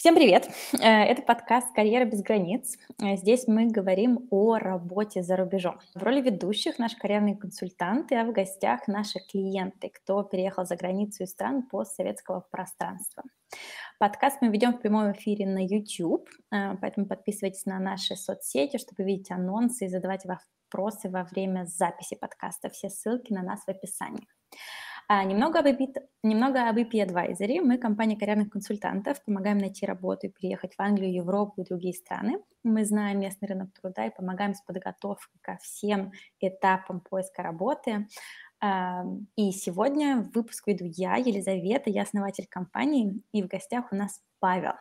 Всем привет! Это подкаст «Карьера без границ». Здесь мы говорим о работе за рубежом. В роли ведущих наши карьерные консультанты, а в гостях наши клиенты, кто переехал за границу из стран постсоветского пространства. Подкаст мы ведем в прямом эфире на YouTube, э, поэтому подписывайтесь на наши соцсети, чтобы видеть анонсы и задавать вопросы во время записи подкаста. Все ссылки на нас в описании. А, немного об, EP, немного об EP Advisory. Мы компания карьерных консультантов, помогаем найти работу и переехать в Англию, Европу и другие страны. Мы знаем местный рынок труда и помогаем с подготовкой ко всем этапам поиска работы. А, и сегодня в выпуск веду я, Елизавета, я основатель компании, и в гостях у нас Павел.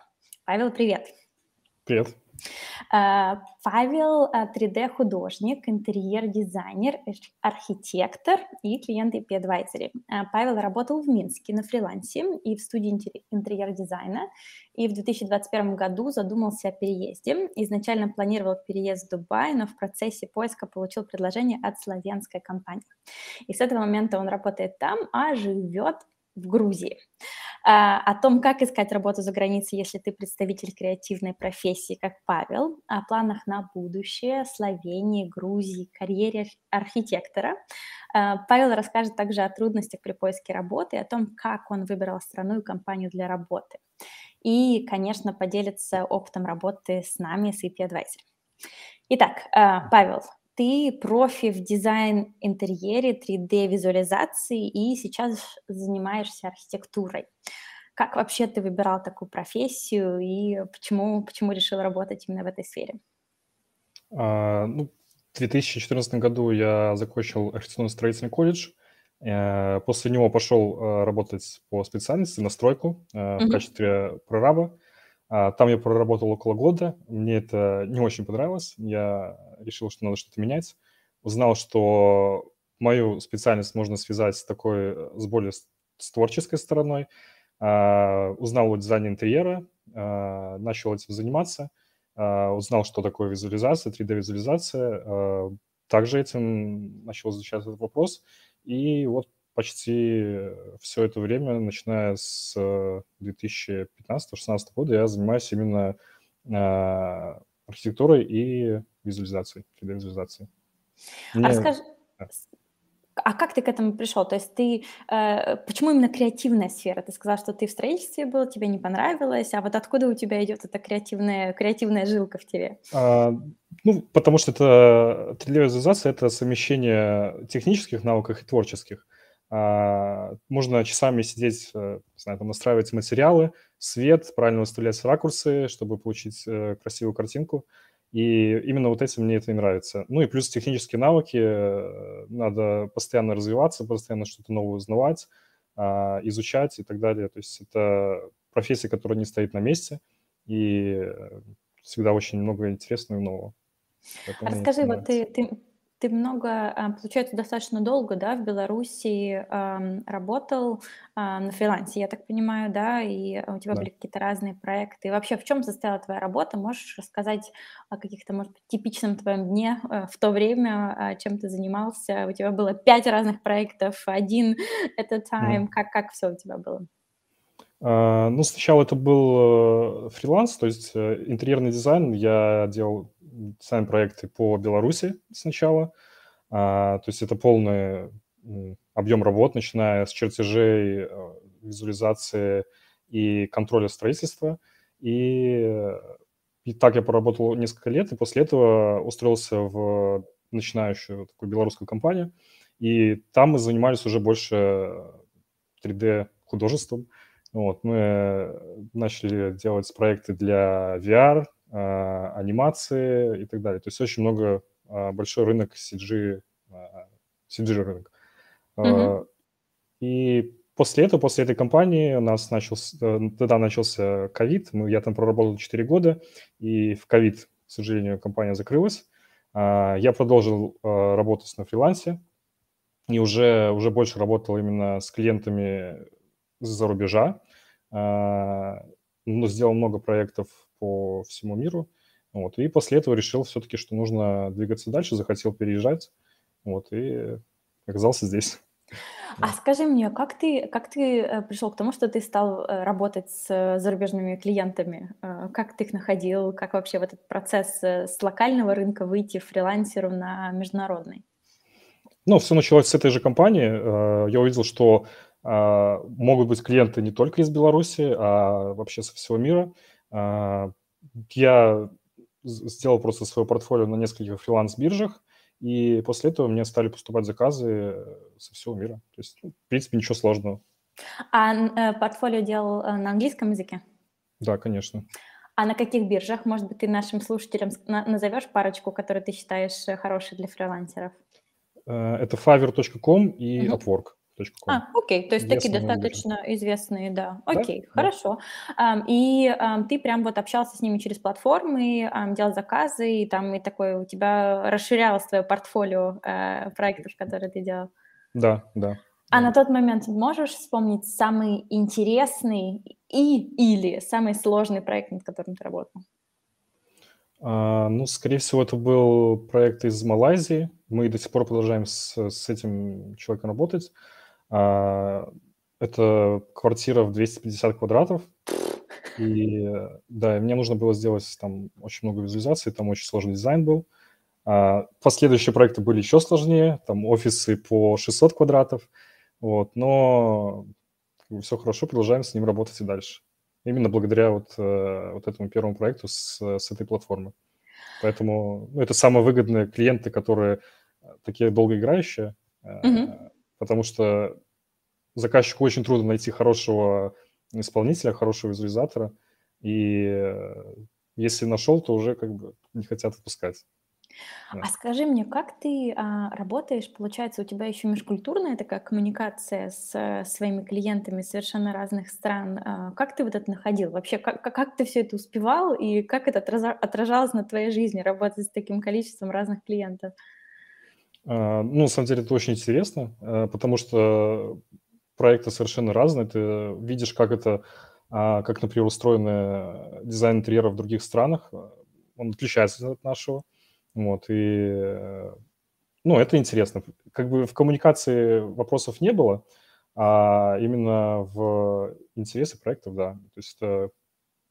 Павел, привет. Привет. А, Павел 3D-художник, а, интерьер-дизайнер, архитектор и клиент IP Advisory. А, Павел работал в Минске на фрилансе и в студии интерьер-дизайна, и в 2021 году задумался о переезде. Изначально планировал переезд в Дубай, но в процессе поиска получил предложение от славянской компании. И с этого момента он работает там, а живет в Грузии. А, о том, как искать работу за границей, если ты представитель креативной профессии, как Павел, о планах на будущее, Словении, Грузии, карьере архитектора. А, Павел расскажет также о трудностях при поиске работы, о том, как он выбрал страну и компанию для работы. И, конечно, поделится опытом работы с нами, с EP Advisor. Итак, а, Павел, ты профи в дизайн-интерьере, 3D-визуализации и сейчас занимаешься архитектурой. Как вообще ты выбирал такую профессию и почему, почему решил работать именно в этой сфере? А, ну, в 2014 году я закончил архитектурно-строительный колледж. Э, после него пошел э, работать по специальности на стройку э, в качестве прораба. А, там я проработал около года, мне это не очень понравилось, я решил, что надо что-то менять. Узнал, что мою специальность можно связать с такой, с более с творческой стороной. А, узнал о дизайне интерьера, а, начал этим заниматься, узнал, что такое визуализация, 3D-визуализация. Также этим начал изучать этот вопрос. И вот почти все это время, начиная с 2015-2016 года, я занимаюсь именно э, архитектурой и визуализацией, 3D-визуализацией. А расскажи, а как ты к этому пришел? То есть ты, э, почему именно креативная сфера? Ты сказал, что ты в строительстве был, тебе не понравилось, а вот откуда у тебя идет эта креативная, креативная жилка в тебе? А, ну, потому что это 3D-визуализация – это совмещение технических навыков и творческих. А, можно часами сидеть, э, не знаю, там, настраивать материалы, свет, правильно выставлять ракурсы, чтобы получить э, красивую картинку. И именно вот этим мне это и нравится. Ну и плюс технические навыки. Э, надо постоянно развиваться, постоянно что-то новое узнавать, а, изучать и так далее. То есть это профессия, которая не стоит на месте, и всегда очень много интересного и нового. Поэтому Расскажи, вот ты, ты, ты много, а, получается, достаточно долго, да, в Беларуси эм, работал э, на фрилансе, я так понимаю, да, и у тебя Да. были какие-то разные проекты. И вообще, в чем состояла твоя работа? Можешь рассказать о каких-то, может быть, типичном твоем дне э, в то время, э, чем ты занимался? У тебя было пять разных проектов, один at a Мгм. time. Как, как все у тебя было? А, Ну, сначала это был э, фриланс, то есть э, интерьерный дизайн. Я делал сами проекты по Беларуси сначала. А, то есть это полный объем работ, начиная с чертежей, э, визуализации и контроля строительства. И, и так я поработал несколько лет, и после этого устроился в начинающую такую белорусскую компанию. И там мы занимались уже больше 3D-художеством. Вот, мы начали делать проекты для VR, анимации и так далее. То есть очень много, а, большой рынок CG, CG а, рынок. Mm-hmm. И после этого, после этой компании у нас начался, э, тогда начался ковид, я там проработал 4 года, и в ковид, к сожалению, компания закрылась. Я продолжил работать на фрилансе, и уже, уже больше работал именно с клиентами за рубежа. Ну, сделал много проектов по всему миру. Вот, и после этого решил все-таки, что нужно двигаться дальше, захотел переезжать. Вот, и оказался здесь. А скажи мне, как ты, как ты э, пришел к тому, что ты стал э, работать с зарубежными клиентами? Э, как ты их находил? Как вообще в этот процесс с локального рынка выйти фрилансеру на международный? Ну, все началось с этой же компании. Я увидел, что могут быть клиенты не только из Беларуси, а вообще со всего мира. Я сделал просто свое портфолио на нескольких фриланс-биржах, и после этого мне стали поступать заказы э, со всего мира. То есть, ну, в принципе, ничего сложного. А э, портфолио делал э, на английском языке? Да, конечно. А на каких биржах? Может быть, ты нашим слушателям назовешь парочку, которые ты считаешь хорошие для фрилансеров? Это fiverr.com и угу. Upwork. А, окей, то есть такие достаточно биржи. известные, да. Окей, да? хорошо. Да. И ты прям вот общался с ними через платформы, делал заказы, и там и такое у тебя расширялось твое портфолио э, проектов, которые ты делал. Да, да. А да. на тот момент можешь вспомнить самый интересный и или самый сложный проект, над которым ты работал? А, ну, скорее всего, это был проект из Малайзии. Мы до сих пор продолжаем с, с этим человеком работать. А, это квартира в 250 квадратов. И да, мне нужно было сделать там очень много визуализаций, там очень сложный дизайн был. А, последующие проекты были еще сложнее, там офисы по 600 квадратов, вот, но все хорошо, продолжаем с ним работать и дальше. Именно благодаря вот, э, вот этому первому проекту с, с этой платформы. Поэтому ну, это самые выгодные клиенты, которые такие долгоиграющие, mm-hmm потому что заказчику очень трудно найти хорошего исполнителя, хорошего визуализатора, и э, если нашел, то уже как бы не хотят отпускать. А скажи мне, как ты а, работаешь? Получается, у тебя еще межкультурная такая коммуникация с а, своими клиентами совершенно разных стран. А, как ты вот это находил? Вообще, как, как ты все это успевал и как это отражалось на твоей жизни, работать с таким количеством разных клиентов? А, ну, на самом деле, это очень интересно, э, потому что проекты совершенно разные. Ты видишь, как это, а, как, например, устроен дизайн интерьера в других странах. Он отличается от нашего. Вот, и, ну, это интересно. Как бы в коммуникации вопросов не было, а именно в интересе проектов, да. То есть это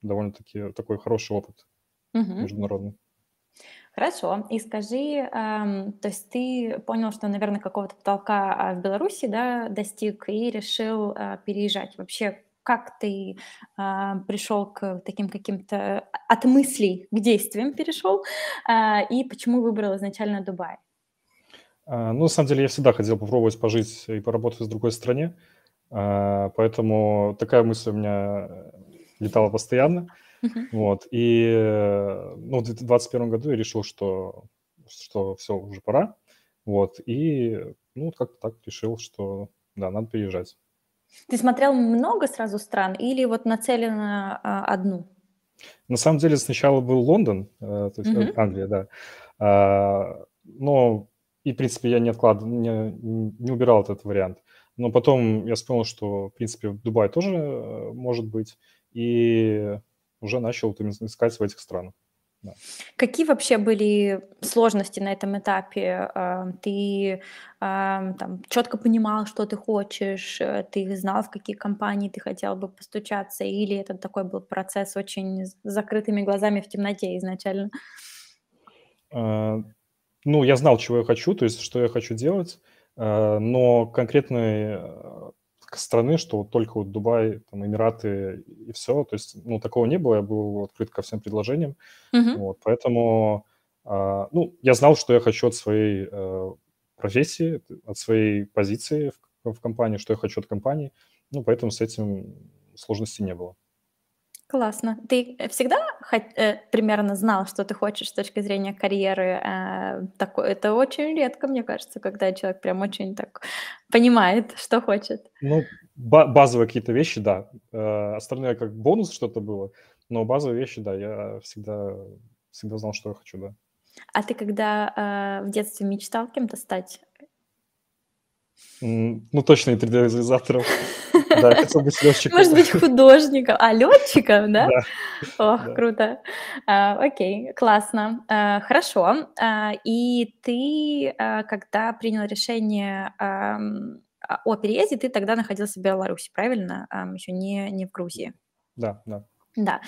довольно-таки такой хороший опыт угу. международный. Хорошо. И скажи, эм, то есть ты понял, что, наверное, какого-то потолка а, в Беларуси, да, достиг и решил э, переезжать. Вообще, как ты э, пришел к таким каким-то от мыслей к действиям перешел, э, и почему выбрал изначально Дубай? А, ну, на самом деле, я всегда хотел попробовать пожить и поработать в другой стране, а, поэтому такая мысль у меня летала постоянно. Вот, и ну, в 2021 году я решил, что, что все, уже пора. Вот, и ну, как-то так решил, что да, надо переезжать. Ты смотрел много сразу стран или вот нацелен на а, одну? На самом деле сначала был Лондон, э, то есть uh Англия, да. А, но и, в принципе, я не откладывал, не, не убирал этот вариант. Но потом я вспомнил, что, в принципе, Дубай тоже э, может быть. И уже начал искать в этих странах. Да. Какие вообще были сложности на этом этапе? А, ты а, там, четко понимал, что ты хочешь, э, ты знал, в какие компании ты хотел бы постучаться, или это такой был процесс очень с закрытыми глазами в темноте изначально? А, ну, я знал, чего я хочу, то есть, что я хочу делать, но конкретной страны, что вот только вот Дубай, там, Эмираты и все. То есть, ну, такого не было, я был открыт ко всем предложениям. Uh-huh. Вот, поэтому, а, ну, я знал, что я хочу от своей а, профессии, от своей позиции в, в компании, что я хочу от компании. Ну, поэтому с этим сложностей не было. Классно. Ты всегда хот- э, примерно знал, что ты хочешь с точки зрения карьеры? Э, такое, это очень редко, мне кажется, когда человек прям очень так понимает, что хочет. Ну, ба- базовые какие-то вещи, да. Э, остальное как бонус что-то было, но базовые вещи, да, я всегда, всегда знал, что я хочу, да. А ты когда э, в детстве мечтал кем-то стать? Ну, точно не 3D-визуализатором. Да, хотел быть летчиком. Может быть, художником. А, летчиком, да? Ох, круто. А, окей, классно. А, хорошо. А, и ты, когда принял решение о переезде ты тогда находился в Беларуси, правильно? Еще не, не в Грузии. Да, да. Да.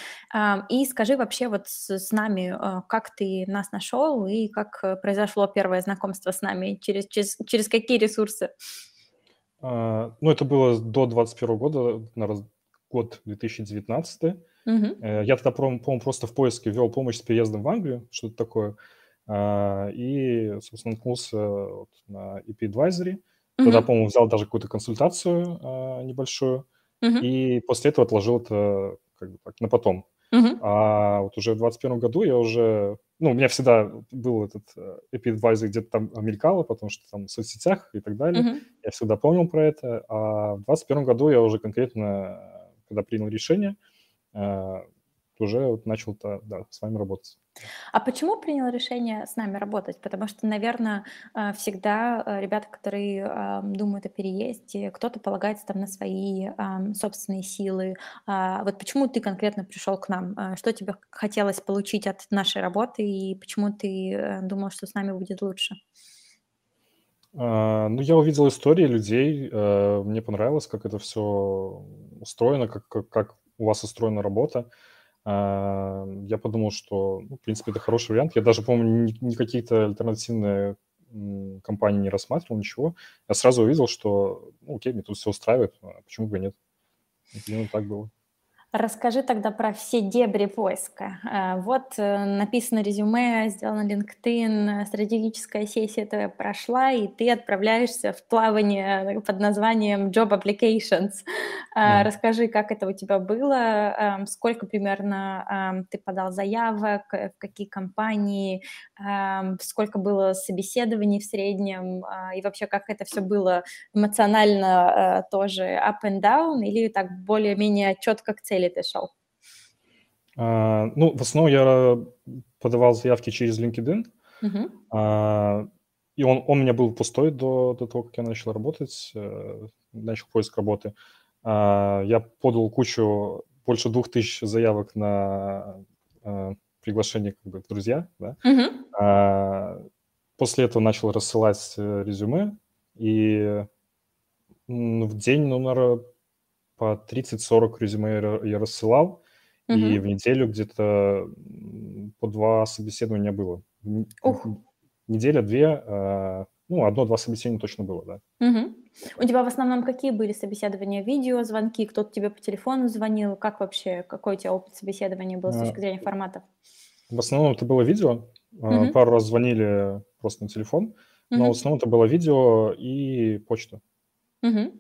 И скажи вообще вот с, нами, э, как ты нас нашел и как э, произошло первое знакомство с нами, через, через, через какие ресурсы? А, ну, это было до 21 года, на раз- год 2019. Угу. Э, Я тогда, по-моему, просто в поиске ввел помощь с переездом в Англию, что-то такое. А, И, собственно, наткнулся вот на EP Advisory. Тогда, Угу. по-моему, взял даже какую-то консультацию а, небольшую. Угу. И после этого отложил это как бы так на потом. Угу. А вот уже в 21 году я уже... Ну, у меня всегда был этот э, Advisor где-то там мелькало, потому что там в соцсетях и так далее. Угу. Я всегда помнил про это. А в 21 году я уже конкретно, когда принял решение, э, уже вот начал да, с вами работать. А почему принял решение с нами работать? Потому что, наверное, э, всегда э, ребята, которые э, думают о переезде, кто-то полагается там на свои ам, собственные силы. А Вот почему ты конкретно пришел к нам? Что тебе хотелось получить от нашей работы и почему ты думал, что с нами будет лучше? А, Ну, я увидел истории людей, мне понравилось, как это все устроено, как, как, как у вас устроена работа. А, Я подумал, что, ну, в принципе, это хороший вариант. Я даже, по-моему, ни, ни какие-то альтернативные компании не рассматривал, ничего. Я сразу увидел, что, ну, окей, мне тут все устраивает, а почему бы и нет. Именно так было. Расскажи тогда про все дебри поиска. Э, Вот э, написано резюме, сделано LinkedIn, э, стратегическая сессия твоя прошла, и ты отправляешься в плавание под названием Job Applications. Э, Мгм. Расскажи, как это у тебя было, эм, сколько примерно эм, ты подал заявок, э, в какие компании, эм, сколько было собеседований в среднем, и вообще как это все было эмоционально э, тоже up and down, или так более-менее четко к цели шел? А, Ну, в основном я подавал заявки через LinkedIn, Мгм. А, И он, он у меня был пустой до, до того, как я начал работать, э, начал поиск работы. А, Я подал кучу, больше двух тысяч заявок на э, приглашение как бы в друзья, да. Мгм. А, После этого начал рассылать э, резюме, и в день, ну, наверное, по 30-40 резюме я ра- я рассылал, и Мгм. в неделю где-то по два собеседования было. Ух. Неделя-две, а, ну, одно-два собеседования точно было, да. Мгм. У тебя в основном какие были собеседования? Видео, звонки, кто-то тебе по телефону звонил? Как вообще, какой у тебя опыт собеседования был с А, точки зрения форматов? В основном это было видео, Мгм. пару раз звонили просто на телефон, но в Мгм. основном это было видео и почта. Мгм.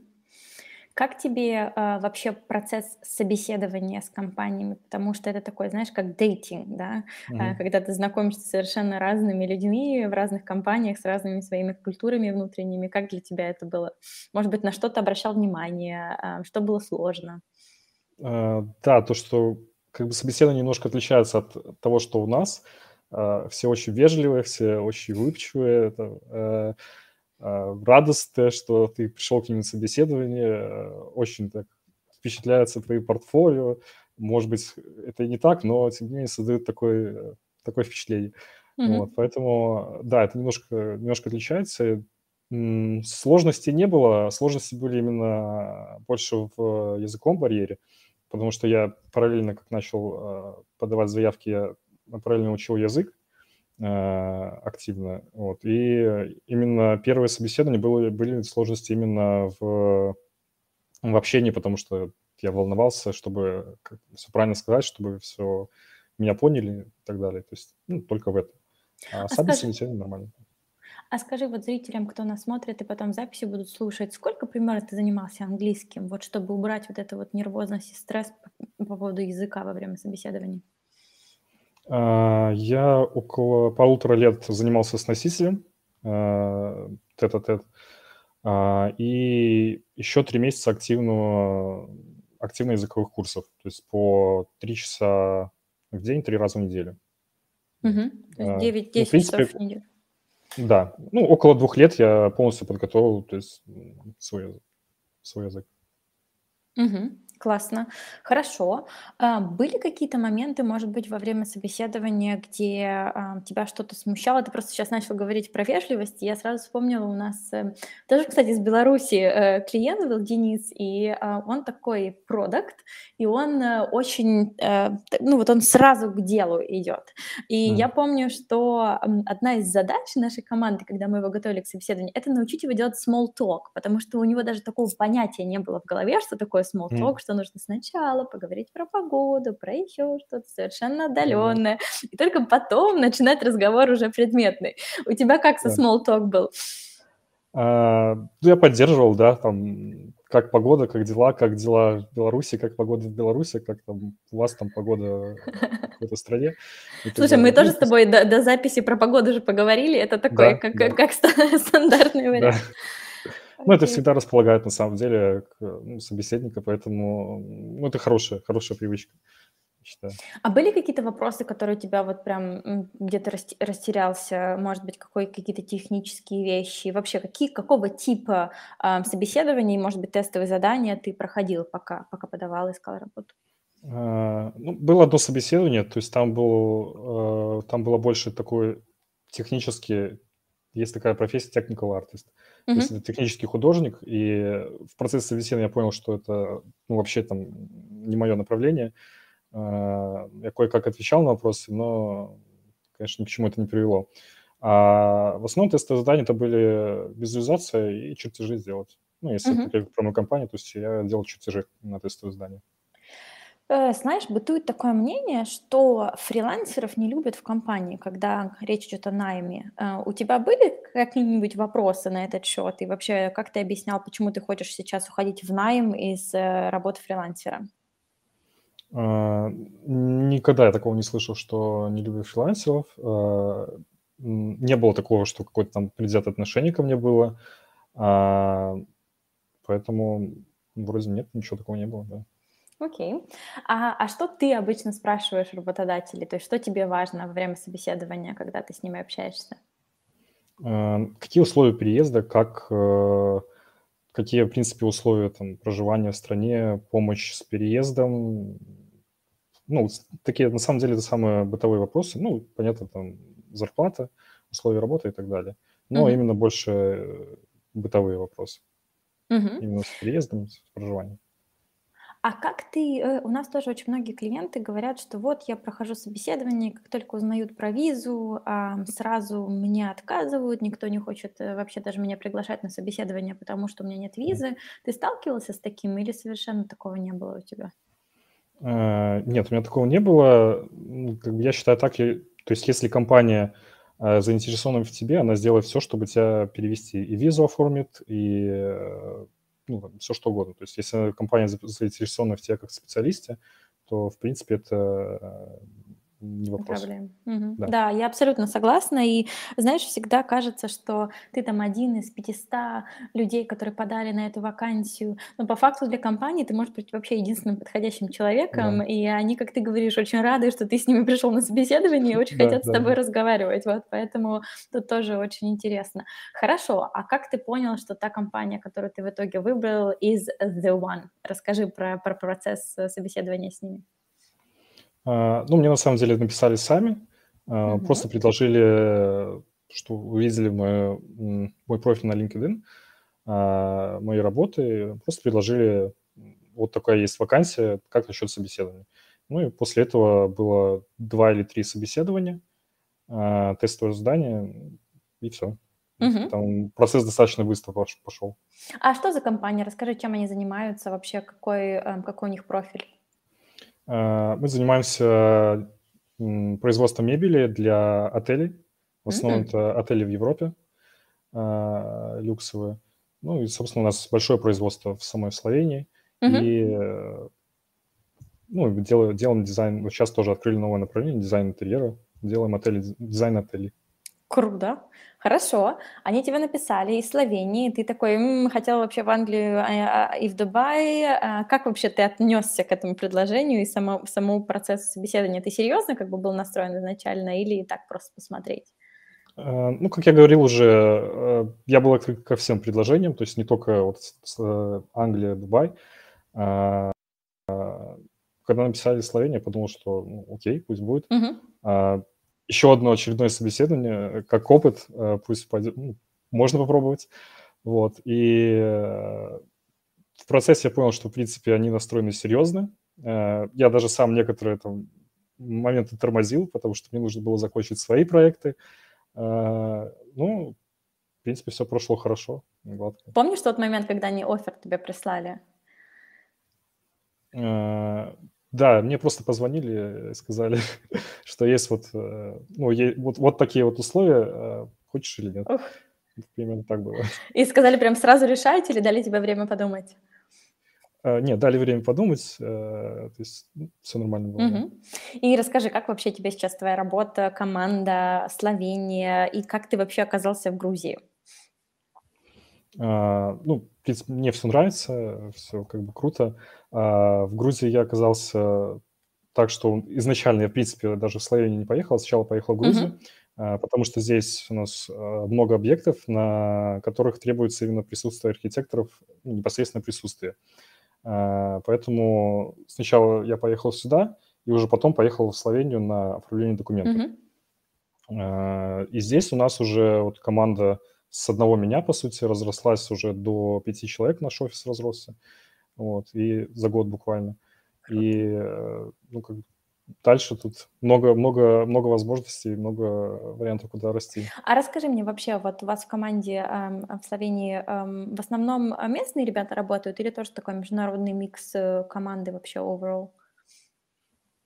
Как тебе а, вообще процесс собеседования с компаниями? Потому что это такой, знаешь, как дейтинг, да, А, Мгм. когда ты знакомишься с совершенно разными людьми в разных компаниях с разными своими культурами внутренними. Как для тебя это было? Может быть, на что ты обращал внимание? А, Что было сложно? А, Да, то, что как бы собеседование немножко отличается от того, что у нас. А, Все очень вежливые, все очень улыбчивые, это, э, а, радостные, что ты пришел к ним на собеседование, э, очень так впечатляются твоим портфолио. Может быть, это и не так, но тем не менее создают такое, э, такое впечатление. Мгм. Вот, поэтому, да, это немножко, немножко отличается. Сложностей не было, сложности были именно больше в языковом барьере, потому что я параллельно, как начал э, подавать заявки, я параллельно учил язык э, активно. Вот, и именно первое собеседование было, были сложности именно в, в общении, потому что я волновался, чтобы все правильно сказать, чтобы все меня поняли и так далее. То есть ну, только в этом. А А сами скажи, собеседования нормально. а скажи вот зрителям, кто нас смотрит и потом записи будут слушать, сколько примерно ты занимался английским, вот чтобы убрать вот эту вот нервозность и стресс по, по поводу языка во время собеседования? А, Я около полутора лет занимался с носителем а, тет-а-тет, а, и еще три месяца активного, активно языковых курсов, то есть по три часа в день, три раза в неделю. А, 9-10 Ну, принципе, часов в неделю. да, ну, около двух лет я полностью подготовил, то есть свой, язык- свой язык. Мгм. Классно. Хорошо. А, были какие-то моменты, может быть, во время собеседования, где, а, тебя что-то смущало? Ты просто сейчас начал говорить про вежливость, и я сразу вспомнила, у нас, э, тоже, кстати, из Беларуси, э, клиент был, Денис, и, а, он такой продакт, и он, э, очень, ну, вот он сразу к делу идет. И я помню, что, одна из задач нашей команды, когда мы его готовили к собеседованию, это научить его делать small talk, потому что у него даже такого понятия не было в голове, что такое small talk, что нужно сначала поговорить про погоду, про еще что-то совершенно отдаленное, и только потом начинать разговор уже предметный. У тебя как со small talk был? А, ну, я поддерживал, да, там, как погода, как дела, как дела в Беларуси, как погода в Беларуси, как там у вас там погода в этой стране Слушай, мы тоже с тобой до до записи про погоду же поговорили. Это такой, Да, как да. как как ста стандартный Да. Ну, это всегда располагает на самом деле к, ну, собеседника, поэтому, ну, это хорошая хорошая привычка, считаю. А были какие-то вопросы, которые у тебя вот прям, м, где ты расте растерялся? Может быть, какой какие-то технические вещи? Вообще, какие какого типа, ам, собеседований, может быть, тестовые задания ты проходил, пока пока подавал, искал работу? А, ну, было одно собеседование, то есть там был, э, там было больше такой технический есть такая профессия technical artist. То есть это технический художник, и в процессе собеседования я понял, что это, ну, вообще там не мое направление. А, я кое-как отвечал на вопросы, но, конечно, ни к чему это не привело. А в основном тестовые задания это были визуализация и чертежи сделать. Ну, если это Мгм. говорить про мою компанию, то есть я делал чертежи на тестовые задания. Э, знаешь, бытует такое мнение, что фрилансеров не любят в компании, когда речь идет о найме. Э, у тебя были какие-нибудь вопросы на этот счет? И вообще, как ты объяснял, почему ты хочешь сейчас уходить в найм из, э, работы фрилансера? А, никогда я такого не слышал, что не люблю фрилансеров. А, не было такого, что какое-то там предвзятое отношение ко мне было. А, поэтому вроде нет, ничего такого не было, да. Окей. А а что ты обычно спрашиваешь работодателей? То есть что тебе важно во время собеседования, когда ты с ними общаешься? А, какие условия переезда, как, э, какие, в принципе, условия там проживания в стране, помощь с переездом. Ну, такие, на самом деле, это самые бытовые вопросы. Ну, понятно, там зарплата, условия работы и так далее. Но Мгм. именно больше, э, бытовые вопросы. Мгм. Именно с переездом, с проживанием. А как ты, э, у нас тоже очень многие клиенты говорят, что вот я прохожу собеседование, как только узнают про визу, ам, сразу мне отказывают, никто не хочет, э, вообще даже меня приглашать на собеседование, потому что у меня нет визы. Ты сталкивался с таким или совершенно такого не было у тебя? А, нет, у меня такого не было. Ну, я считаю так, я то есть если компания, а, заинтересована в тебе, она сделает всё, чтобы тебя перевести, и визу оформит, и, э, ну, всё что угодно. То есть если компания за заинтересована в тебе как специалисте, то, в принципе, это, не вопрос. проблема. Мгм. Да. Да, я абсолютно согласна. И знаешь, всегда кажется, что ты там один из 500 людей, которые подали на эту вакансию. Но по факту для компании ты можешь быть вообще единственным подходящим Да. человеком, и они, как ты говоришь, очень рады, что ты с ними пришел на собеседование и очень Да, хотят с да, тобой да. разговаривать. Вот поэтому тут тоже очень интересно. Хорошо, а как ты понял, что та компания, которую ты в итоге выбрал, is the one? Расскажи про про процесс, э, собеседования с ними. А, ну, мне на самом деле написали сами, а, просто предложили, что увидели мою, м, мой профиль на LinkedIn, а, мои работы, просто предложили, вот такая есть вакансия, как насчет собеседования? Ну и после этого было 2 или 3 собеседования, тестовое задание, и всё. Мгм. Там процесс достаточно быстро пош пошел. А что за компания? Расскажи, чем они занимаются, вообще какой, эм, какой у них профиль? А, мы занимаемся, производством мебели для отелей. В основном М. это отели в Европе, а, люксовые. Ну и, собственно, у нас большое производство в самой Словении. Мгм. И, э, ну, делаем делаем дизайн. Вот щас тоже открыли новое направление- дизайн интерьера. Делаем отели, дизайн отелей. Круто. Хорошо. Они тебе написали из Словении. Ты такой: "М, хотел вообще в Англию, а, а, и в Дубай". А как вообще ты отнесся к этому предложению и само самому процессу собеседования? Ты серьезно как бы был настроен изначально или так просто посмотреть? А, ну, как я говорил уже, э, я был открыт ко всем предложениям, то есть не только вот с Англия, Дубай. А, когда написали Словения, я подумал, что ну, окей, пусть будет. Uh-huh. Еще одно очередное собеседование, как опыт, пусть пойдет, ну, можно попробовать. Вот. И в процессе я понял, что, в принципе, они настроены серьезно. Я даже сам некоторые там моменты тормозил, потому что мне нужно было закончить свои проекты. Ну, в принципе, все прошло хорошо, гладко. Помнишь тот момент, когда они офер тебе прислали? Да, мне просто позвонили, сказали, что есть вот, э, ну, вот, вот такие вот условия, э, хочешь или нет. Ух. Примерно так было. И сказали прям сразу решать или дали тебе время подумать? Uh, нет, дали время подумать, то есть ну, все нормально было. Угу. И расскажи, как вообще тебе сейчас твоя работа, команда, Словения, и как ты вообще оказался в Грузии? Uh, ну, в принципе, мне все нравится, все как бы круто. Uh, в Грузии я оказался так, что изначально я, в принципе, даже в Словению не поехал, сначала поехал в Грузию, uh-huh. потому что здесь у нас много объектов, на которых требуется именно присутствие архитекторов, ну, непосредственно присутствие. А, поэтому сначала я поехал сюда, и уже потом поехал в Словению на оформление документов. Mm-hmm. И здесь у нас уже вот команда с одного меня, по сути, разрослась уже до пяти человек, наш офис разросся. Вот, и за год буквально. И, э, ну, как дальше тут много, много, много возможностей, много вариантов, куда расти. А расскажи мне вообще, вот у вас в команде э, в Словении э, в основном местные ребята работают или тоже такой международный микс э, команды вообще overall?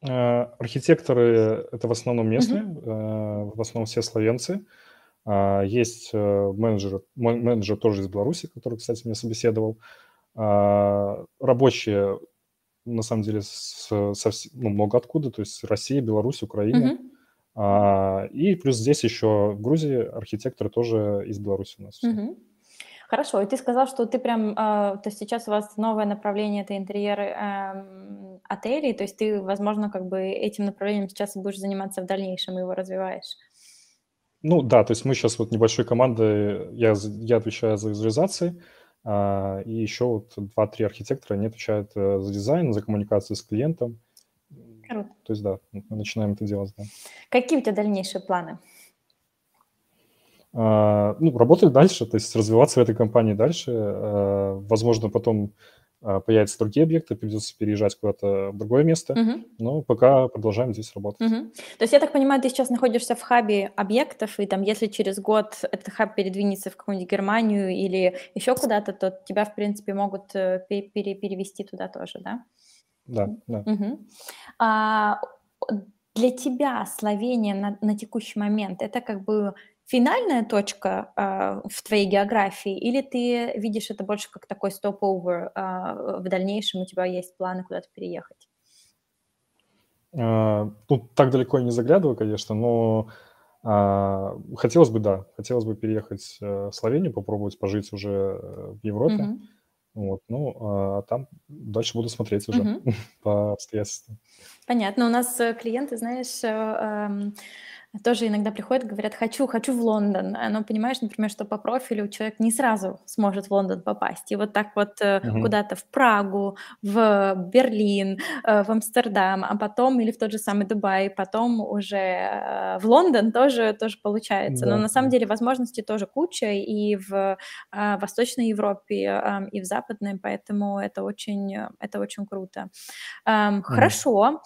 Э, архитекторы это в основном местные, mm-hmm. в основном все словенцы. А, есть менеджер, менеджер тоже из Беларуси, который, кстати, меня собеседовал. А, рабочие на самом деле с, со, ну, много откуда, то есть Россия, Беларусь, Украина. Mm-hmm. А, и плюс здесь еще в Грузии архитекторы тоже из Беларуси у нас. Mm-hmm. Хорошо, и ты сказал, что ты прям, э, то есть сейчас у вас новое направление, это интерьер э, отелей, то есть ты, возможно, как бы этим направлением сейчас будешь заниматься в дальнейшем и его развиваешь. Ну да, то есть мы сейчас вот небольшой командой, я, я отвечаю за визуализации, а, и еще вот два-три архитектора, они отвечают э, за дизайн, за коммуникацию с клиентом. Круто. То есть, да, мы начинаем это делать, да. Какие у тебя дальнейшие планы? А, ну, работать дальше, то есть развиваться в этой компании дальше. А, возможно, потом появятся другие объекты, придется переезжать куда-то в другое место, угу. но пока продолжаем здесь работать. Угу. То есть я так понимаю, ты сейчас находишься в хабе объектов, и там если через год этот хаб передвинется в какую-нибудь Германию или еще куда-то, то тебя, в принципе, могут э, пере перевести туда тоже, да? Да, да. Угу. А, для тебя Словения на, на текущий момент это как бы финальная точка э, в твоей географии, или ты видишь это больше как такой стоп-овер, э, в дальнейшем у тебя есть планы куда-то переехать? Э, ну, так далеко я не заглядываю, конечно, но э, хотелось бы, да, хотелось бы переехать в Словению, попробовать пожить уже в Европе. Mm-hmm. Вот, ну, а там дальше буду смотреть уже mm-hmm. по обстоятельствам. Понятно. У нас э, клиенты, знаешь, э, эм, тоже иногда приходят, говорят, хочу, хочу в Лондон. Но понимаешь, например, что по профилю человек не сразу сможет в Лондон попасть. И вот так вот угу. куда-то в Прагу, в Берлин, э, в Амстердам, а потом или в тот же самый Дубай, потом уже э, в Лондон тоже, тоже получается. Да. Но на самом деле возможностей тоже куча и в Восточной Европе, и в Западной, поэтому это очень, это очень круто. Угу. Хорошо.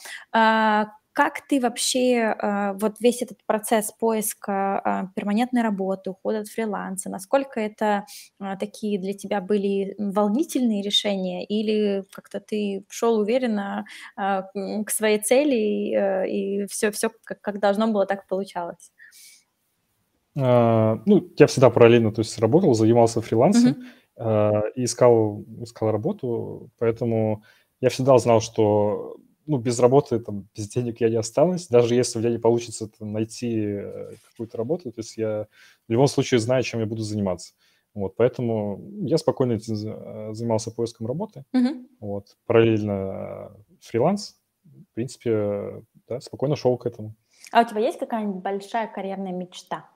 Как ты вообще, а, вот весь этот процесс поиска а, перманентной работы, ухода от фриланса, насколько это а, такие для тебя были волнительные решения или как-то ты шел уверенно к своей цели и все, все как, как должно было, так получалось? Ну, я всегда параллельно, то есть работал, занимался фрилансом uh-huh. и искал, искал работу, поэтому я всегда знал, что ну, без работы, там, без денег я не останусь. Даже если у меня не получится там, найти э, какую-то работу, то есть я в любом случае знаю, чем я буду заниматься. Вот, поэтому я спокойно э, занимался поиском работы. Mm-hmm. Вот, параллельно э, фриланс. В принципе, да, спокойно шел к этому. А у тебя есть какая-нибудь большая карьерная мечта?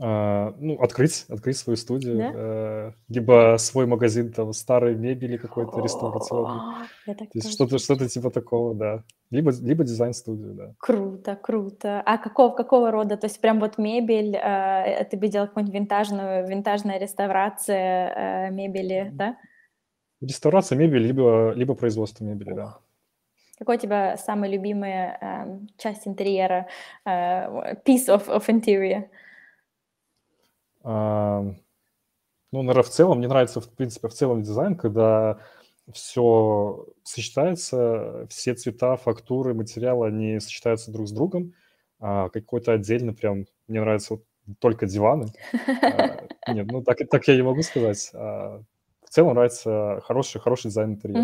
А, ну, открыть, открыть свою студию, Да? э, либо свой магазин там старой мебели какой-то реставрационный. То есть что-то, что-то типа такого, да. Либо, либо дизайн-студию, да. Круто, круто. А какого, какого рода? То есть прям вот мебель, э, ты бы делал какую-нибудь винтажную, винтажная реставрация э, мебели, да? Реставрация мебели, либо, либо производство мебели, да. Какой у тебя самый любимый э, часть интерьера, э, piece of, of interior? Ну, наверное, в целом, мне нравится, в принципе, в целом дизайн, когда все сочетается, все цвета, фактуры, материалы, они сочетаются друг с другом. А какой-то отдельно прям, мне нравится вот только диваны. А, нет, ну так, так я не могу сказать. А, в целом нравится хороший, хороший дизайн интерьера.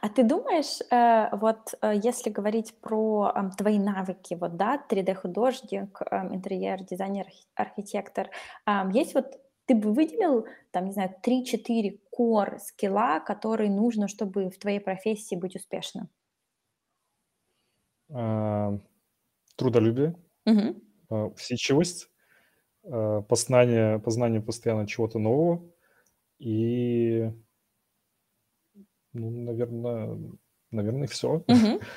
А ты думаешь, э, вот э, если говорить про твои навыки, вот, да, 3D-художник, ам, интерьер-дизайнер, архи- архитектор, есть вот, ты бы выделил, там, не знаю, 3-4 core скилла, которые нужно, чтобы в твоей профессии быть успешным? А, Трудолюбие, а, усидчивость, а, познание, познание постоянно чего-то нового и, ну, наверное, наверное, все. Мгм.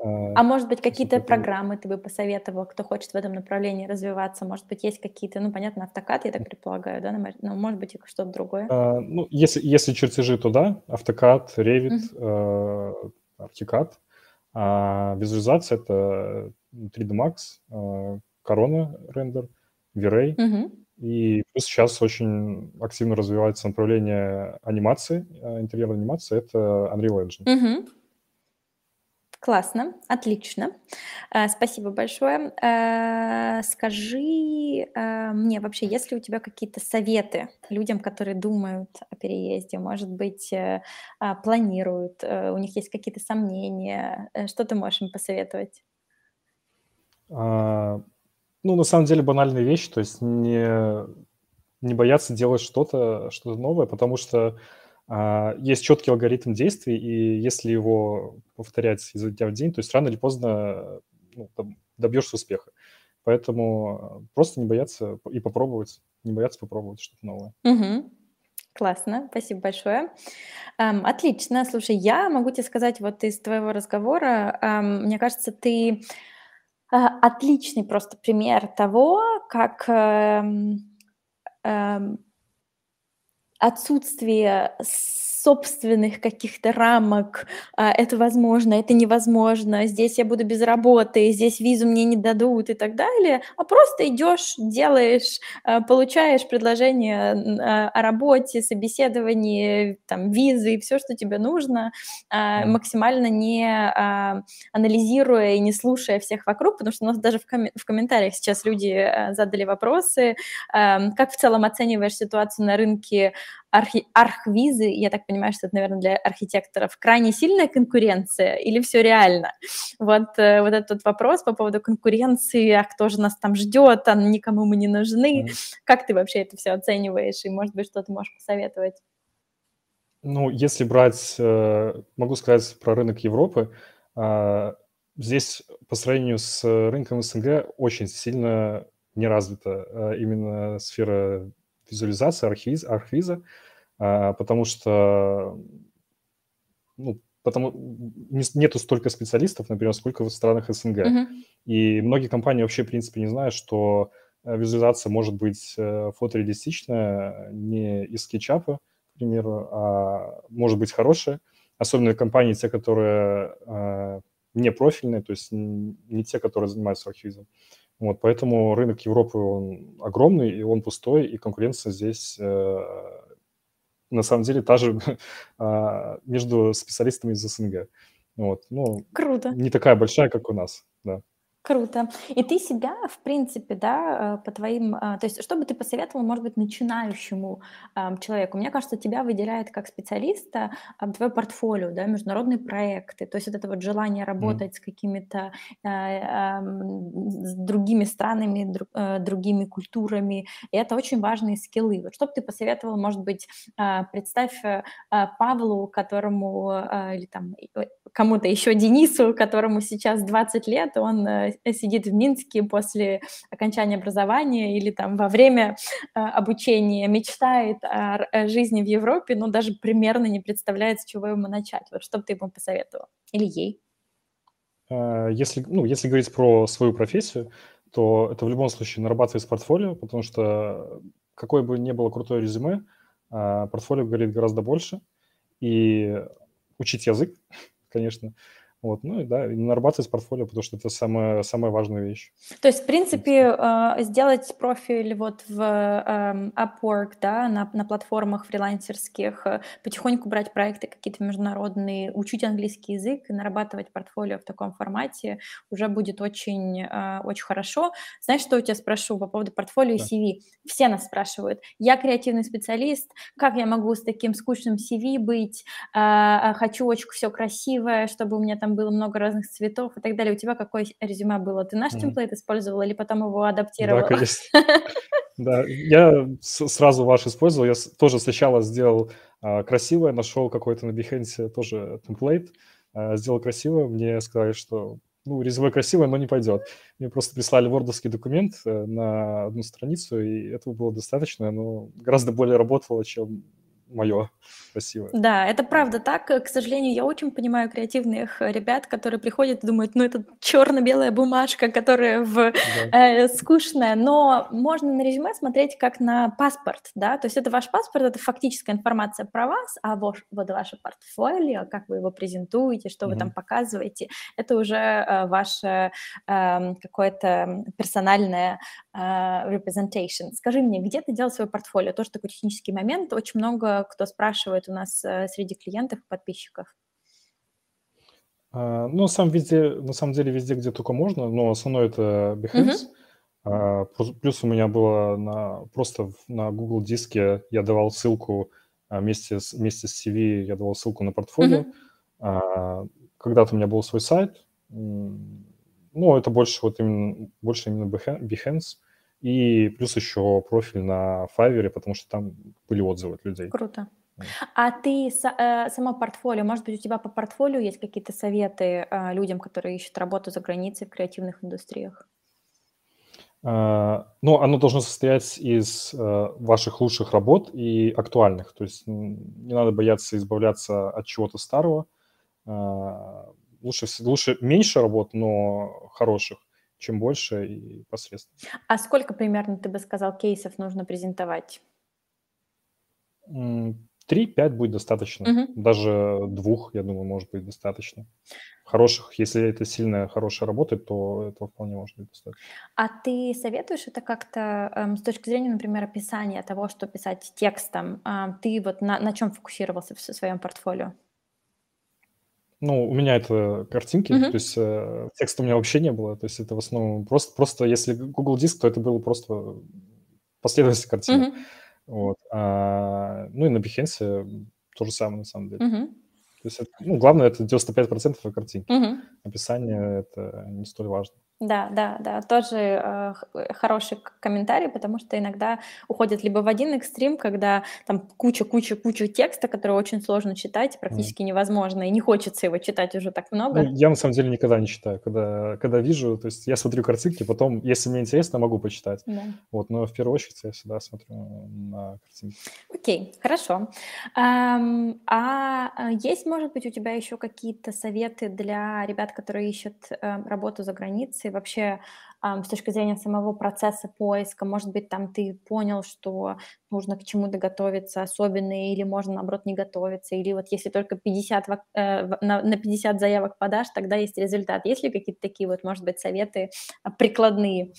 А может быть, какие-то программы ты бы посоветовал, кто хочет в этом направлении развиваться? Может быть, есть какие-то, ну, понятно, автокад, я так предполагаю, да, но может быть и что-то другое? А, Ну, если, если чертежи, то да, AutoCAD, Revit, ArchiCAD. А визуализация — это 3D Max, э, Corona рендер, V-Ray. Мгм. И плюс сейчас очень активно развивается направление анимации, э, интерьерной анимации — это Unreal Engine. Мгм. Классно, отлично. Э, Спасибо большое. Э, Скажи мне вообще, есть ли у тебя какие-то советы людям, которые думают о переезде, может быть, а, планируют, у них есть какие-то сомнения, что ты можешь им посоветовать? А, Ну, на самом деле банальная вещь, то есть не, не бояться делать что-то, что-то новое, потому что а, есть четкий алгоритм действий, и если его повторять изо дня в день, то есть рано или поздно ну, там, добьешься успеха. Поэтому просто не бояться и попробовать, не бояться попробовать что-то новое. Мгм. Классно, спасибо большое. Ам, Отлично. Слушай, я могу тебе сказать вот из твоего разговора, ам, мне кажется, ты а, отличный просто пример того, как эм, эм, отсутствие собственных каких-то рамок, а, это возможно, это невозможно, здесь я буду без работы, здесь визу мне не дадут и так далее, а просто идешь, делаешь, а, получаешь предложение а, о работе, собеседовании, там, визы и все, что тебе нужно, максимально не анализируя и не слушая всех вокруг, потому что у нас даже в, коме- в комментариях сейчас люди задали вопросы, Как в целом оцениваешь ситуацию на рынке архи- архвизы? Я так понимаю, что это, наверное, для архитекторов крайне сильная конкуренция или все реально? Вот, э, вот этот вопрос по поводу конкуренции, а кто же нас там ждет, а никому мы не нужны. Мгм. Как ты вообще это все оцениваешь? И, может быть, что ты можешь посоветовать? Ну, если брать, э, могу сказать про рынок Европы, а, здесь по сравнению с рынком СНГ очень сильно не развита а, именно сфера визуализации, архиз, архвиза, а, потому что ну, потому нету столько специалистов, например, сколько в странах СНГ. Мгм. И многие компании вообще, в принципе, не знают, что э, визуализация может быть э, фотореалистичная не из скетчапа, к примеру, а может быть хорошая. Особенно компании, те, которые э, не профильные, то есть не те, которые занимаются архивизом. Вот, поэтому рынок Европы, он огромный, и он пустой, и конкуренция здесь э, на самом деле та же а, между специалистами из СНГ. Вот, ну, Круто. не такая большая, как у нас, да. Круто. И ты себя, в принципе, да, э, по твоим, а, то есть, что бы ты посоветовал, может быть, начинающему ам, человеку? Мне кажется, тебя выделяет как специалиста ам, твое портфолио, да, международные проекты, то есть вот это вот желание работать с какими-то э, ам, с другими странами, дру- э, другими культурами, и это очень важные скиллы. Вот что бы ты посоветовал, может быть, представь э, Павлу, которому, или там э, кому-то еще Денису, которому сейчас 20 лет, он э, сидит в Минске после окончания образования или там во время обучения, мечтает о жизни в Европе, но даже примерно не представляет, с чего ему начать. Вот что бы ты ему посоветовал? Или ей? Если, ну, если говорить про свою профессию, то это в любом случае нарабатывать портфолио, потому что какое бы ни было крутое резюме, портфолио говорит гораздо больше. И учить язык, конечно, вот, ну и да, и нарабатывать портфолио, потому что это самая, самая важная вещь. То есть, в принципе, э, сделать профиль вот в э, Upwork, да, на, на платформах фрилансерских, э, потихоньку брать проекты какие-то международные, учить английский язык и нарабатывать портфолио в таком формате уже будет очень, э, очень хорошо. Знаешь, что у тебя спрошу по поводу портфолио и CV? Все нас спрашивают. Я креативный специалист, как я могу с таким скучным CV быть? Э, хочу очень все красивое, чтобы у меня там там было много разных цветов и так далее. У тебя какое резюме было? Ты наш mm-hmm. темплейт использовал или потом его адаптировал? Да, конечно. Да, я сразу ваш использовал. Я тоже сначала сделал а, красивое, нашел какой-то на Behance тоже темплейт, а, сделал красивое. Мне сказали, что ну, резюме красивое, но не пойдет. Мне просто прислали вордовский документ э, на одну страницу, и этого было достаточно. Оно гораздо более работало, чем мое красивое. Да, это правда так. К сожалению, я очень понимаю креативных ребят, которые приходят и думают, ну это черно-белая бумажка, которая в да. э, скучная, но можно на резюме смотреть как на паспорт, да, то есть это ваш паспорт, это фактическая информация про вас, а вот, вот ваше портфолио, как вы его презентуете, что mm-hmm. вы там показываете, это уже э, ваше э, какое-то персональное э, representation. Скажи мне, где ты делал свое портфолио? Тоже такой технический момент. Очень много кто спрашивает у нас э, среди клиентов и подписчиков? А, ну, сам везде, на самом деле везде, где только можно, но основное это Behance. Uh-huh. Плюс у меня было на, просто на Google диске, я давал ссылку а, вместе с, вместе с CV, я давал ссылку на портфолио. Uh-huh. Когда-то у меня был свой сайт, ну, это больше вот именно, больше именно Behance. И плюс еще профиль на Fiverr, потому что там были отзывы от людей. Круто. А ты э, само портфолио, может быть, у тебя по портфолио есть какие-то советы э, людям, которые ищут работу за границей в креативных индустриях? Uh, ну, оно должно состоять из uh, ваших лучших работ и актуальных. То есть не надо бояться избавляться от чего-то старого. Uh, лучше, лучше меньше работ, но хороших, чем больше и посредственно. А сколько примерно, ты бы сказал, кейсов нужно презентовать? Три-пять будет достаточно. Угу. Даже двух, я думаю, может быть достаточно. Хороших, если это сильная, хорошая работа, то этого вполне может быть достаточно. А ты советуешь это как-то эм, с точки зрения, например, описания того, что писать текстом? Э, ты вот на, на чем фокусировался в своем портфолио? Ну, у меня это картинки, uh-huh. то есть э, текста у меня вообще не было, то есть это в основном просто, просто если Google Диск, то это было просто последовательность картинок. Uh-huh. Вот. А, ну и на Behance то же самое на самом деле. Uh-huh. То есть, это, ну, главное, это 95% картинки. Uh-huh. Описание – это не столь важно. Да, да, да, тоже э, хороший комментарий, потому что иногда уходят либо в один экстрим, когда там куча-куча-куча текста, который очень сложно читать, практически mm. невозможно, и не хочется его читать уже так много. Ну, я на самом деле никогда не читаю, когда, когда вижу, то есть я смотрю картинки, потом, если мне интересно, могу почитать. Да. Вот, но в первую очередь я всегда смотрю на картинки. Окей, хорошо. Um, а есть, может быть, у тебя еще какие-то советы для ребят, которые ищут uh, работу за границей? Информации вообще с точки зрения самого процесса поиска? Может быть, там ты понял, что нужно к чему-то готовиться особенно, или можно, наоборот, не готовиться, или вот если только 50, э, на 50 заявок подашь, тогда есть результат. Есть ли какие-то такие вот, может быть, советы а, прикладные?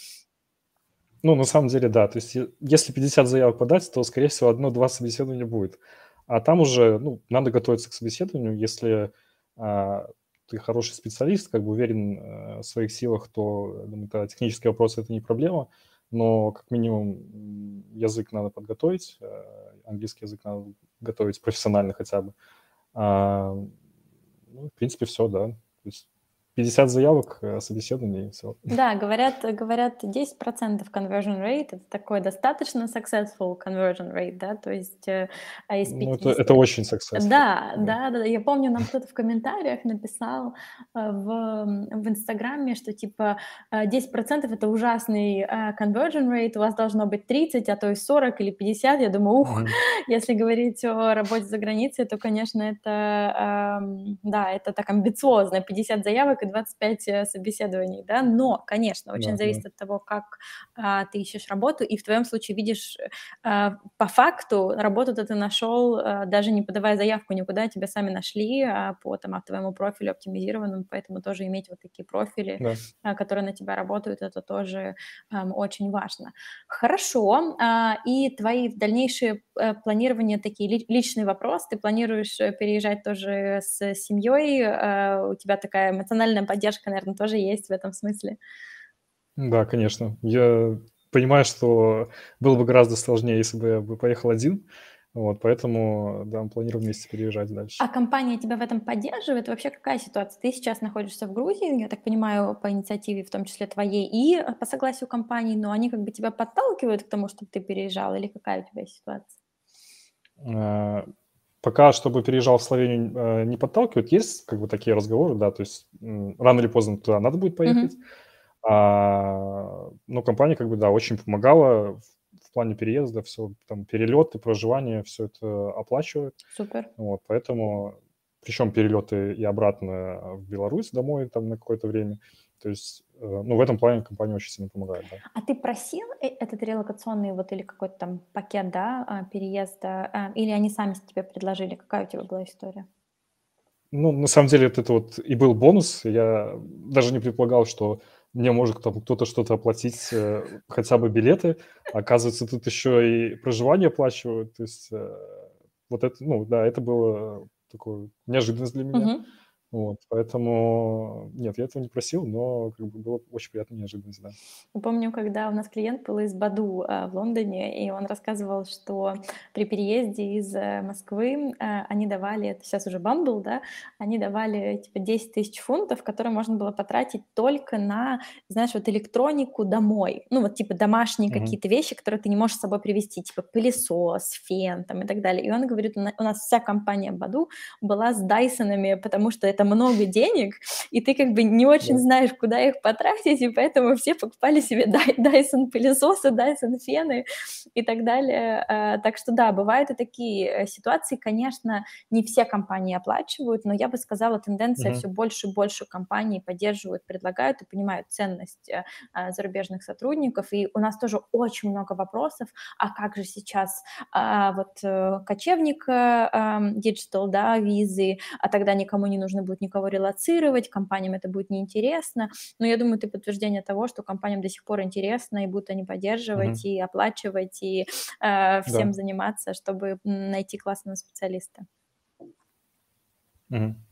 Ну, на самом деле, да. То есть если 50 заявок подать, то, скорее всего, одно-два собеседования будет. А там уже, ну, надо готовиться к собеседованию. Если а, ты хороший специалист, как бы уверен э, в своих силах, то это технические вопросы это не проблема, но как минимум язык надо подготовить, э, английский язык надо готовить профессионально хотя бы. А, ну, в принципе, все, да. То есть 50 заявок, э, собеседований, и все. Да, говорят, говорят 10% conversion rate, это такой достаточно successful conversion rate, да, то есть э, а из 50... Ну, это, это очень successful. Да, да, да, я помню, нам кто-то в комментариях написал э, в, в Инстаграме, что типа 10% это ужасный conversion rate, у вас должно быть 30, а то и 40 или 50, я думаю, ух, mm-hmm. если говорить о работе за границей, то, конечно, это, да, это так амбициозно, 50 заявок и 25 э, собеседований, да, но, конечно, очень да, зависит да. от того, как а, ты ищешь работу, и в твоем случае видишь а, по факту работу-то ты нашел, а, даже не подавая заявку никуда, тебя сами нашли а, по там, а, твоему профилю оптимизированному, поэтому тоже иметь вот такие профили, да. а, которые на тебя работают, это тоже а, очень важно. Хорошо, а, и твои дальнейшие а, планирования такие личный вопрос, ты планируешь переезжать тоже с семьей, а, у тебя такая эмоциональная моральная поддержка, наверное, тоже есть в этом смысле. Да, конечно. Я понимаю, что было бы гораздо сложнее, если бы я бы поехал один. Вот, поэтому, да, мы планируем вместе переезжать дальше. А компания тебя в этом поддерживает? Вообще какая ситуация? Ты сейчас находишься в Грузии, я так понимаю, по инициативе, в том числе твоей, и по согласию компании, но они как бы тебя подталкивают к тому, чтобы ты переезжал, или какая у тебя ситуация? Пока, чтобы переезжал в Словению, э, не подталкивают. Есть как бы такие разговоры, да, то есть рано или поздно туда надо будет поехать. Mm-hmm. А, но компания как бы, да, очень помогала в, в плане переезда, все, там, перелеты, проживание, все это оплачивает. Супер. Вот, поэтому, причем перелеты и обратно в Беларусь домой там на какое-то время. То есть, э, ну, в этом плане компания очень сильно помогает, да. А ты просил э, этот релокационный вот или какой-то там пакет, да, а, переезда, а, или они сами тебе предложили? Какая у тебя была история? Ну, на самом деле, это вот и был бонус. Я даже не предполагал, что мне может там кто-то что-то оплатить, э, хотя бы билеты. Оказывается, тут еще и проживание оплачивают. То есть вот это, ну, да, это было такое неожиданность для меня. Uh-huh. Вот, поэтому нет, я этого не просил, но как бы было очень приятно неожиданность, да. Помню, когда у нас клиент был из Баду а, в Лондоне, и он рассказывал, что при переезде из э, Москвы а, они давали, это сейчас уже Бамбл, да, они давали типа 10 тысяч фунтов, которые можно было потратить только на, знаешь, вот электронику домой, ну вот типа домашние mm-hmm. какие-то вещи, которые ты не можешь с собой привезти, типа пылесос, фен там и так далее. И он говорит, у нас вся компания Баду была с Дайсонами, потому что это это много денег, и ты как бы не очень знаешь, куда их потратить, и поэтому все покупали себе Dyson пылесосы, Dyson фены и так далее. А, так что да, бывают и такие э, ситуации, конечно, не все компании оплачивают, но я бы сказала, тенденция угу. все больше и больше компаний поддерживают, предлагают и понимают ценность э, а, зарубежных сотрудников, и у нас тоже очень много вопросов, а как же сейчас а, вот э, кочевник digital, да, визы, а тогда никому не нужно будет никого релоцировать, компаниям это будет неинтересно, но я думаю, это подтверждение того, что компаниям до сих пор интересно, и будут они поддерживать, mm-hmm. и оплачивать, и э, всем да. заниматься, чтобы найти классного специалиста. Mm-hmm.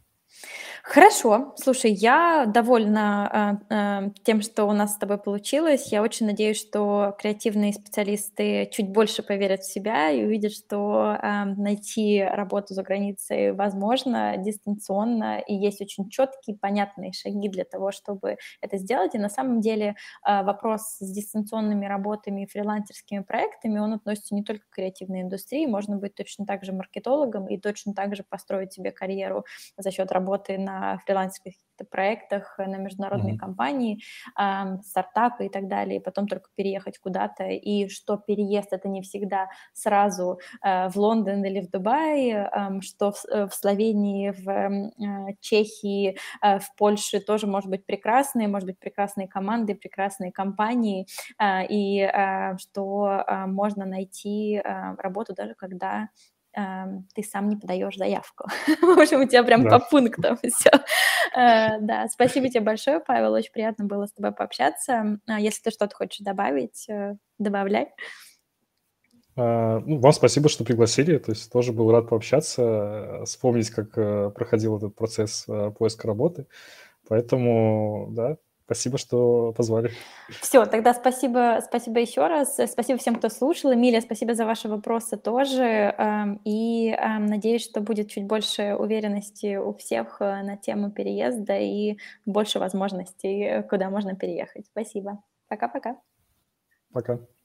Хорошо, слушай, я довольна э, э, тем, что у нас с тобой получилось. Я очень надеюсь, что креативные специалисты чуть больше поверят в себя и увидят, что э, найти работу за границей возможно дистанционно, и есть очень четкие, понятные шаги для того, чтобы это сделать. И на самом деле э, вопрос с дистанционными работами и фрилансерскими проектами, он относится не только к креативной индустрии, можно быть точно так же маркетологом и точно так же построить себе карьеру за счет работы на фрилансерских проектах, на международные mm-hmm. компании, э, стартапы и так далее, и потом только переехать куда-то, и что переезд это не всегда сразу э, в Лондон или в Дубай, э, что в, в Словении, в э, Чехии, э, в Польше тоже может быть прекрасные, может быть прекрасные команды, прекрасные компании, э, и э, что э, можно найти э, работу даже когда ты сам не подаешь заявку. В общем, у тебя прям да. по пунктам все. Э, да, спасибо тебе большое, Павел, очень приятно было с тобой пообщаться. А если ты что-то хочешь добавить, э, добавляй. А, ну, вам спасибо, что пригласили. То есть тоже был рад пообщаться, э, вспомнить, как проходил этот процесс поиска работы. Поэтому, да, Спасибо, что позвали. Все, тогда спасибо, спасибо еще раз. Спасибо всем, кто слушал. Эмилия, спасибо за ваши вопросы тоже. Эм, и эм, надеюсь, что будет чуть больше уверенности у всех э, на тему переезда и больше возможностей, куда можно переехать. Спасибо. Пока-пока. Пока. -пока. Пока.